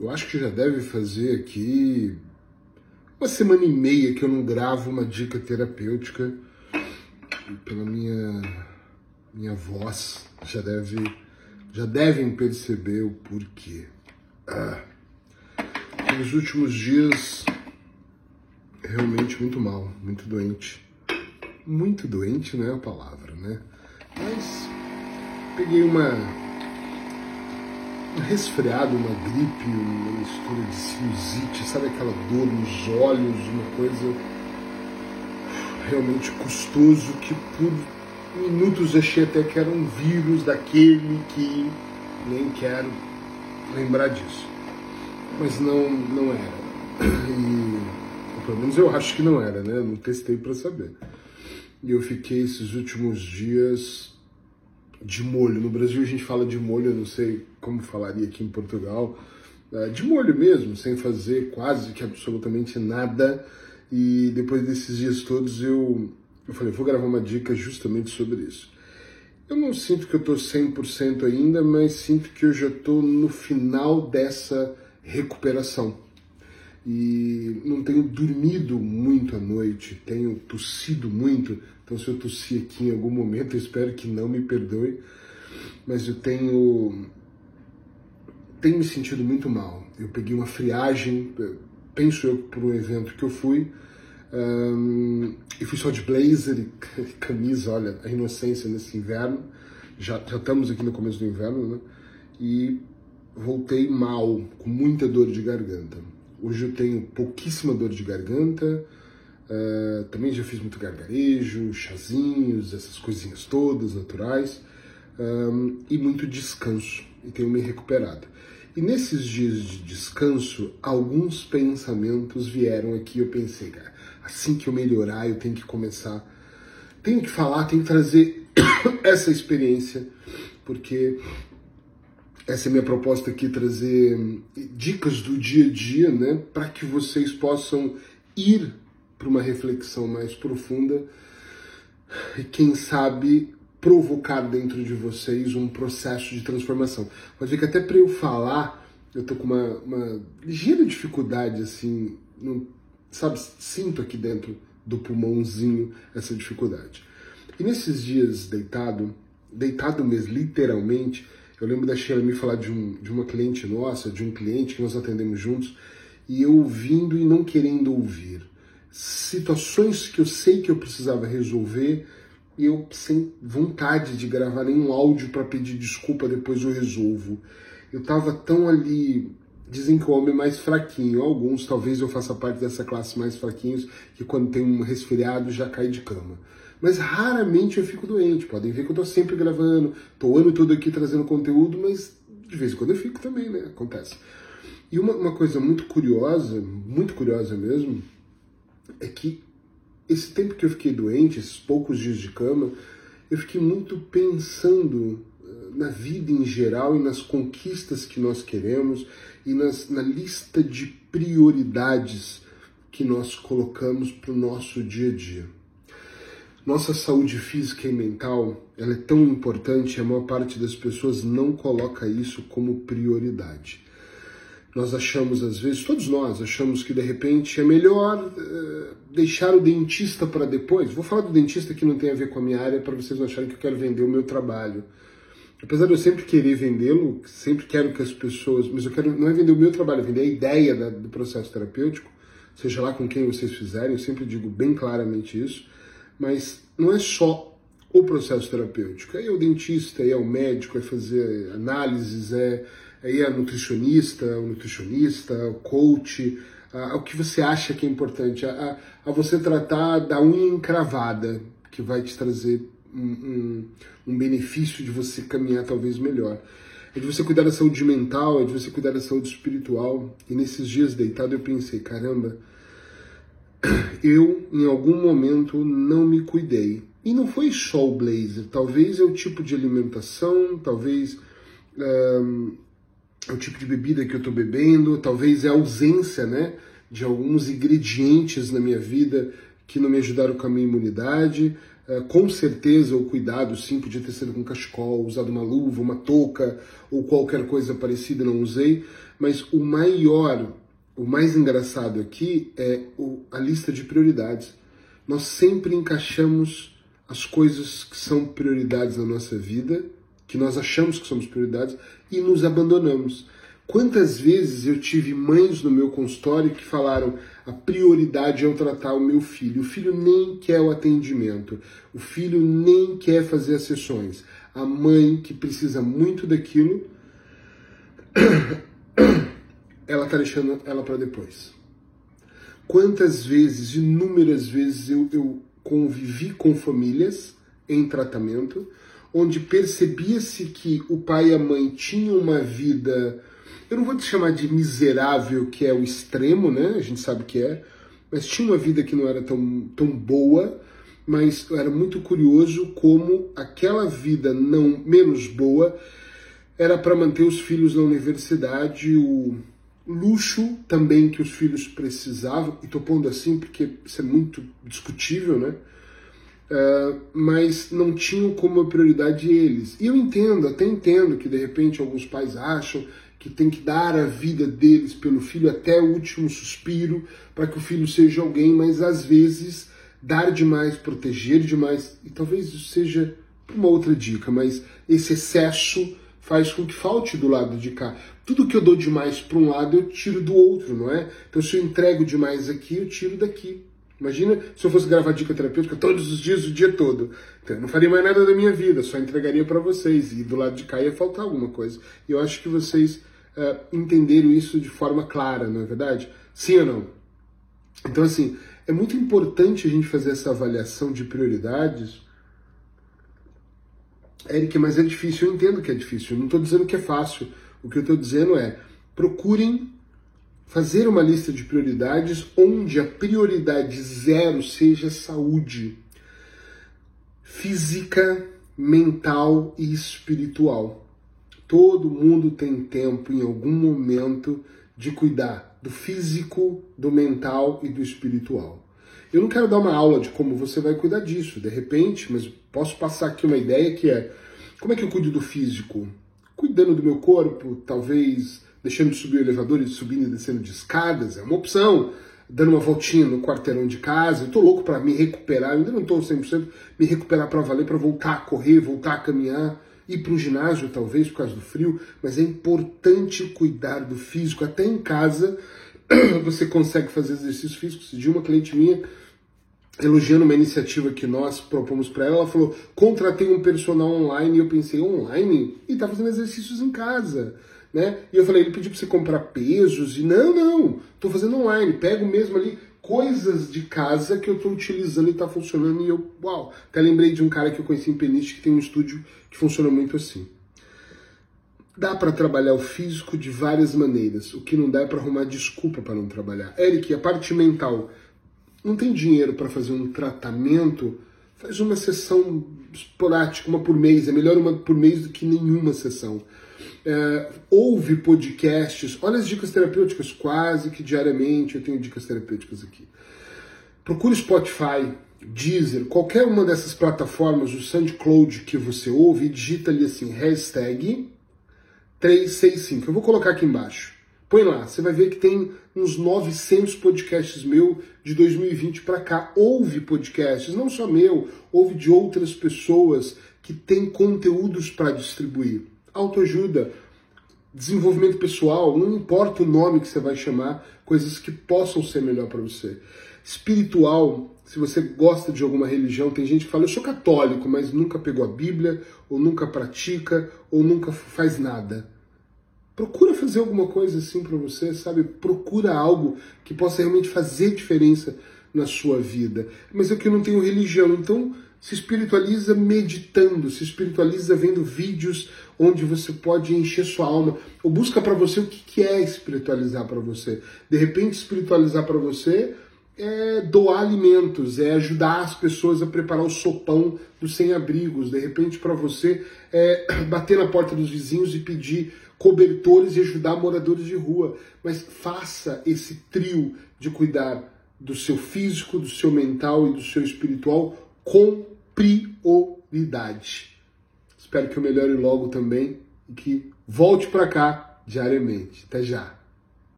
eu acho que já deve fazer aqui uma semana e meia que eu não gravo uma dica terapêutica. Pela minha, minha voz, já, deve, já devem perceber o porquê. Ah, nos últimos dias, realmente muito mal, muito doente. Muito doente não é a palavra, né? Mas peguei uma resfriado, uma gripe, uma mistura de sinusite, sabe aquela dor nos olhos, uma coisa realmente custoso que por minutos achei até que era um vírus daquele que nem quero lembrar disso. Mas não, não era. E, pelo menos eu acho que não era, né? não testei para saber. E eu fiquei esses últimos dias de molho. No Brasil a gente fala de molho, eu não sei como falaria aqui em Portugal. É, de molho mesmo, sem fazer quase que absolutamente nada. E depois desses dias todos eu, eu falei, vou gravar uma dica justamente sobre isso. Eu não sinto que eu estou 100% ainda, mas sinto que eu já estou no final dessa recuperação. E não tenho dormido muito à noite, tenho tossido muito, então, se eu tossir aqui em algum momento, eu espero que não me perdoe, mas eu tenho, tenho me sentido muito mal. Eu peguei uma friagem, penso eu, por um evento que eu fui, um, e fui só de blazer e camisa, olha, a inocência nesse inverno. Já, já estamos aqui no começo do inverno, né? E voltei mal, com muita dor de garganta. Hoje eu tenho pouquíssima dor de garganta, Uh, também já fiz muito gargarejo, chazinhos, essas coisinhas todas naturais. Um, e muito descanso, e tenho me recuperado. E nesses dias de descanso, alguns pensamentos vieram aqui. Eu pensei, cara, assim que eu melhorar, eu tenho que começar, tenho que falar, tenho que trazer essa experiência, porque essa é minha proposta aqui, trazer dicas do dia a dia, né, para que vocês possam ir para uma reflexão mais profunda e, quem sabe, provocar dentro de vocês um processo de transformação. Pode ver que até para eu falar, eu tô com uma, uma ligeira dificuldade, assim, não, sabe, sinto aqui dentro do pulmãozinho essa dificuldade. E nesses dias deitado, deitado mesmo, literalmente, eu lembro da Sheila me falar de, um, de uma cliente nossa, de um cliente que nós atendemos juntos, e eu ouvindo e não querendo ouvir situações que eu sei que eu precisava resolver e eu sem vontade de gravar nenhum áudio para pedir desculpa, depois eu resolvo. Eu estava tão ali, dizem que o homem é mais fraquinho, alguns talvez eu faça parte dessa classe mais fraquinhos, que quando tem um resfriado já cai de cama. Mas raramente eu fico doente, podem ver que eu estou sempre gravando, estou o ano todo aqui trazendo conteúdo, mas de vez em quando eu fico também, né? Acontece. E uma, uma coisa muito curiosa, muito curiosa mesmo, é que esse tempo que eu fiquei doente, esses poucos dias de cama, eu fiquei muito pensando eh, na vida em geral e nas conquistas que nós queremos e nas, na lista de prioridades que nós colocamos para o nosso dia a dia. Nossa saúde física e mental ela é tão importante e a maior parte das pessoas não coloca isso como prioridade. Nós achamos, às vezes, todos nós achamos que de repente é melhor uh, deixar o dentista para depois. Vou falar do dentista que não tem a ver com a minha área para vocês não acharem que eu quero vender o meu trabalho. Apesar de eu sempre querer vendê-lo, sempre quero que as pessoas. Mas eu quero não é vender o meu trabalho, é vender a ideia da, do processo terapêutico, seja lá com quem vocês fizerem, eu sempre digo bem claramente isso. Mas não é só o processo terapêutico, é o dentista, é o médico, é fazer análises, é aí a nutricionista, o nutricionista, o coach, a, o que você acha que é importante, a, a, você tratar da unha encravada, que vai te trazer um, um, um, benefício de você caminhar talvez melhor. É de você cuidar da saúde mental, é de você cuidar da saúde espiritual. E nesses dias deitado eu pensei, caramba, eu em algum momento não me cuidei. E não foi só o blazer, talvez é o tipo de alimentação, talvez o tipo de bebida que eu estou bebendo, talvez é a ausência né, de alguns ingredientes na minha vida que não me ajudaram com a minha imunidade. Uh, com certeza o cuidado sim podia ter sido com cachecol, usado uma luva, uma touca ou qualquer coisa parecida, não usei. Mas o maior, o mais engraçado aqui é o, a lista de prioridades. Nós sempre encaixamos as coisas que são prioridades na nossa vida, que nós achamos que somos prioridades, e nos abandonamos. Quantas vezes eu tive mães no meu consultório que falaram a prioridade é eu tratar o meu filho. O filho nem quer o atendimento, o filho nem quer fazer as sessões. A mãe que precisa muito daquilo, ela está deixando ela para depois. Quantas vezes, inúmeras vezes, eu, eu convivi com famílias em tratamento onde percebia-se que o pai e a mãe tinham uma vida, eu não vou te chamar de miserável, que é o extremo, né? A gente sabe que é, mas tinha uma vida que não era tão, tão boa, mas era muito curioso como aquela vida não menos boa era para manter os filhos na universidade, o luxo também que os filhos precisavam, e estou pondo assim porque isso é muito discutível, né? Uh, mas não tinham como prioridade eles. E eu entendo, até entendo que de repente alguns pais acham que tem que dar a vida deles pelo filho até o último suspiro para que o filho seja alguém, mas às vezes dar demais, proteger demais, e talvez isso seja uma outra dica, mas esse excesso faz com que falte do lado de cá. Tudo que eu dou demais para um lado, eu tiro do outro, não é? Então se eu entrego demais aqui, eu tiro daqui. Imagina se eu fosse gravar dica terapêutica todos os dias, o dia todo. Então, eu não faria mais nada da minha vida, só entregaria para vocês. E do lado de cá ia faltar alguma coisa. E eu acho que vocês uh, entenderam isso de forma clara, não é verdade? Sim ou não? Então, assim, é muito importante a gente fazer essa avaliação de prioridades. Eric, mas é difícil. Eu entendo que é difícil. Eu não estou dizendo que é fácil. O que eu estou dizendo é procurem fazer uma lista de prioridades onde a prioridade zero seja saúde física, mental e espiritual. Todo mundo tem tempo em algum momento de cuidar do físico, do mental e do espiritual. Eu não quero dar uma aula de como você vai cuidar disso, de repente, mas posso passar aqui uma ideia que é como é que eu cuido do físico? Cuidando do meu corpo, talvez deixando de subir o elevador e subindo e descendo de escadas, é uma opção. Dando uma voltinha no quarteirão de casa, eu tô louco para me recuperar, ainda não tô 100%, me recuperar para valer, para voltar a correr, voltar a caminhar, ir para o ginásio talvez por causa do frio, mas é importante cuidar do físico. Até em casa você consegue fazer exercícios físicos. De uma cliente minha, elogiando uma iniciativa que nós propomos para ela, ela falou: contratei um personal online e eu pensei, online? E tá fazendo exercícios em casa né? E eu falei, ele pediu para você comprar pesos e não, não, estou fazendo online, pego mesmo ali coisas de casa que eu estou utilizando e está funcionando e eu, uau, até lembrei de um cara que eu conheci em Peniche que tem um estúdio que funciona muito assim. Dá para trabalhar o físico de várias maneiras. O que não dá é para arrumar desculpa para não trabalhar. Eric, a parte mental, não tem dinheiro para fazer um tratamento? Faz uma sessão esporádica, uma por mês. É melhor uma por mês do que nenhuma sessão é, ouve podcasts, olha as dicas terapêuticas, quase que diariamente eu tenho dicas terapêuticas aqui. Procure Spotify, Deezer, qualquer uma dessas plataformas, o SoundCloud que você ouve, digita ali assim, hashtag 365. Eu vou colocar aqui embaixo. Põe lá, você vai ver que tem uns 900 podcasts meu de 2020 para cá. Ouve podcasts, não só meu, ouve de outras pessoas que têm conteúdos para distribuir autoajuda, desenvolvimento pessoal, não importa o nome que você vai chamar, coisas que possam ser melhor para você. Espiritual, se você gosta de alguma religião, tem gente que fala, eu sou católico, mas nunca pegou a Bíblia, ou nunca pratica, ou nunca faz nada. Procura fazer alguma coisa assim para você, sabe? Procura algo que possa realmente fazer diferença na sua vida. Mas é que eu não tenho religião, então se espiritualiza meditando, se espiritualiza vendo vídeos onde você pode encher sua alma, ou busca para você o que é espiritualizar para você. De repente, espiritualizar para você é doar alimentos, é ajudar as pessoas a preparar o sopão dos sem-abrigos. De repente, para você, é bater na porta dos vizinhos e pedir cobertores e ajudar moradores de rua. Mas faça esse trio de cuidar do seu físico, do seu mental e do seu espiritual com prioridade. Espero que eu melhore logo também e que volte para cá diariamente. Até já.